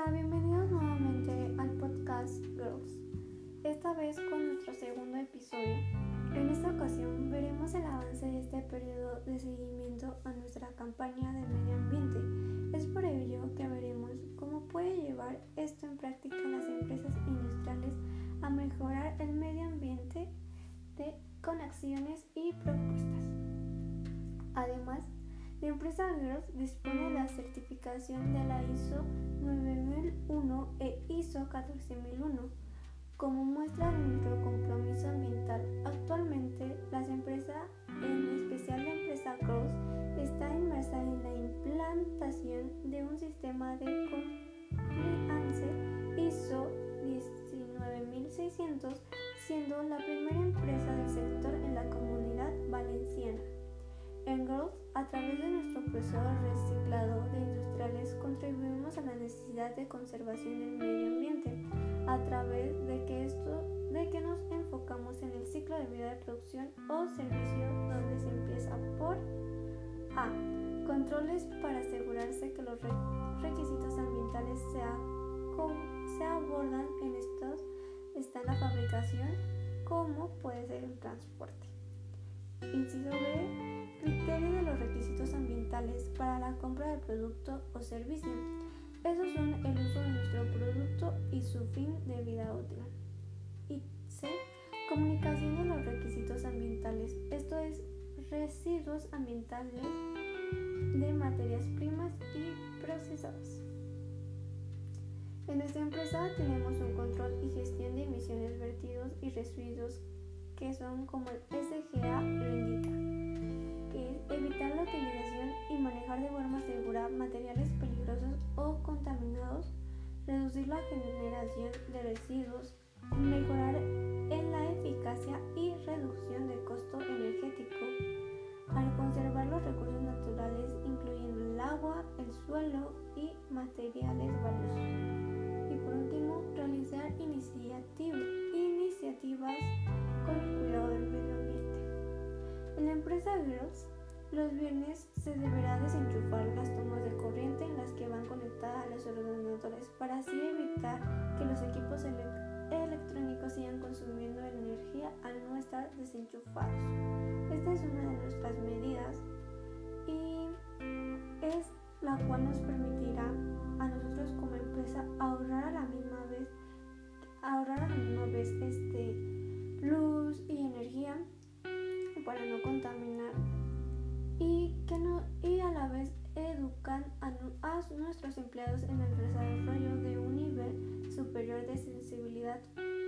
Hola, bienvenidos nuevamente al podcast Girls, esta vez con nuestro segundo episodio. En esta ocasión veremos el avance de este periodo de seguimiento a nuestra campaña de medio ambiente. Es por ello que veremos cómo puede llevar esto en práctica las empresas industriales a mejorar el medio ambiente de, con acciones y propuestas. Además, la empresa Girls dispone de la certificación de la ISO 9000 9001 e ISO 14001 como muestra nuestro compromiso ambiental. Actualmente, las empresas, en especial la empresa Girls, está inmersa en la implantación de un sistema de compliance ISO 19600, siendo la primera empresa del sector en la comunidad valenciana. En Growth, a través de nuestro proceso reciclado de industriales, contribuimos a la necesidad de conservación del medio ambiente a través de que, esto, de que nos enfocamos en el ciclo de vida de producción o servicio donde se empieza por A. Controles para asegurarse que los requisitos ambientales se, abordan en estos está la fabricación como puede ser el transporte. Inciso B Criterio de los requisitos ambientales para la compra de producto o servicio. Esos son el uso de nuestro producto y su fin de vida útil. Y C. Comunicación de los requisitos ambientales. Esto es residuos ambientales de materias primas y procesados. En nuestra empresa tenemos un control y gestión de emisiones vertidos y residuos que son como el SGA lo indica evitar la utilización y manejar de forma segura materiales peligrosos o contaminados, reducir la generación de residuos, mejorar en la eficacia y reducción del costo energético, al conservar los recursos naturales incluyendo el agua, el suelo y materiales valiosos. Y por último, realizar iniciativas con el cuidado del medio ambiente. En la empresa Girls los viernes se deberá desenchufar las tomas de corriente en las que van conectadas a los ordenadores para así evitar que los equipos electrónicos sigan consumiendo energía al no estar desenchufados. Esta es una de nuestras medidas y es la cual nos permitirá a nosotros como empresa ahorrar a la misma vez ahorrar a la misma vez este luz y energía para no contaminar y, que no, y a la vez educan a, nuestros empleados en el desarrollo de un nivel superior de sensibilidad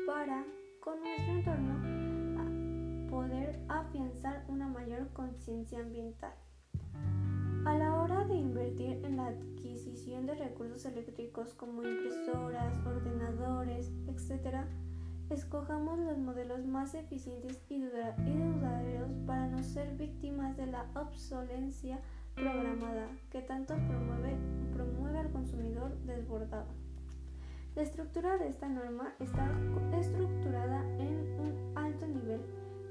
para, con nuestro entorno, poder afianzar una mayor conciencia ambiental. A la hora de recursos eléctricos como impresoras, ordenadores, etc., Escojamos los modelos más eficientes y duraderos para no ser víctimas de la obsolencia programada que tanto promueve, promueve al consumidor desbordado. La estructura de esta norma está estructurada en un alto nivel,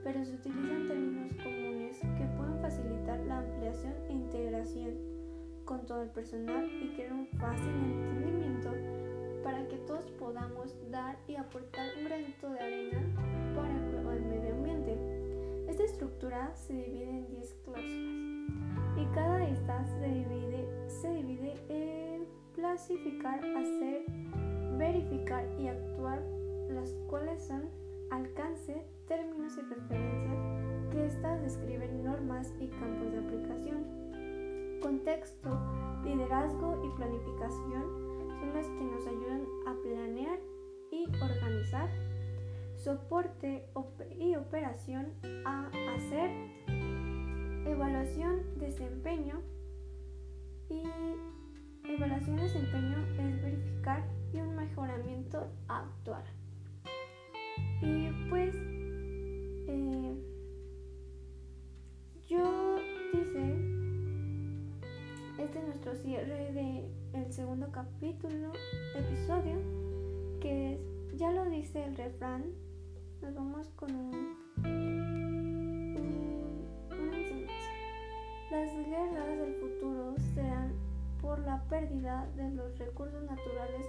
pero se utilizan términos comunes que pueden facilitar la ampliación e integración con todo el personal y crear un fácil entendimiento para que todos podamos dar y aportar un granito de arena para el medio ambiente. Esta estructura se divide en 10 cláusulas y cada de estas se divide, se divide en clasificar, hacer, verificar y actuar, las cuales son alcance, términos y referencias, que estas describen normas y campos de aplicación, contexto, liderazgo y planificación, son las que nos ayudan a planear y organizar, soporte y operación a hacer, evaluación, desempeño y evaluación de desempeño es verificar y un mejoramiento a actuar. Nuestro cierre de el segundo capítulo, episodio, que es, ya lo dice el refrán, nos vamos con un, una enseñanza. Las guerras del futuro serán por la pérdida de los recursos naturales,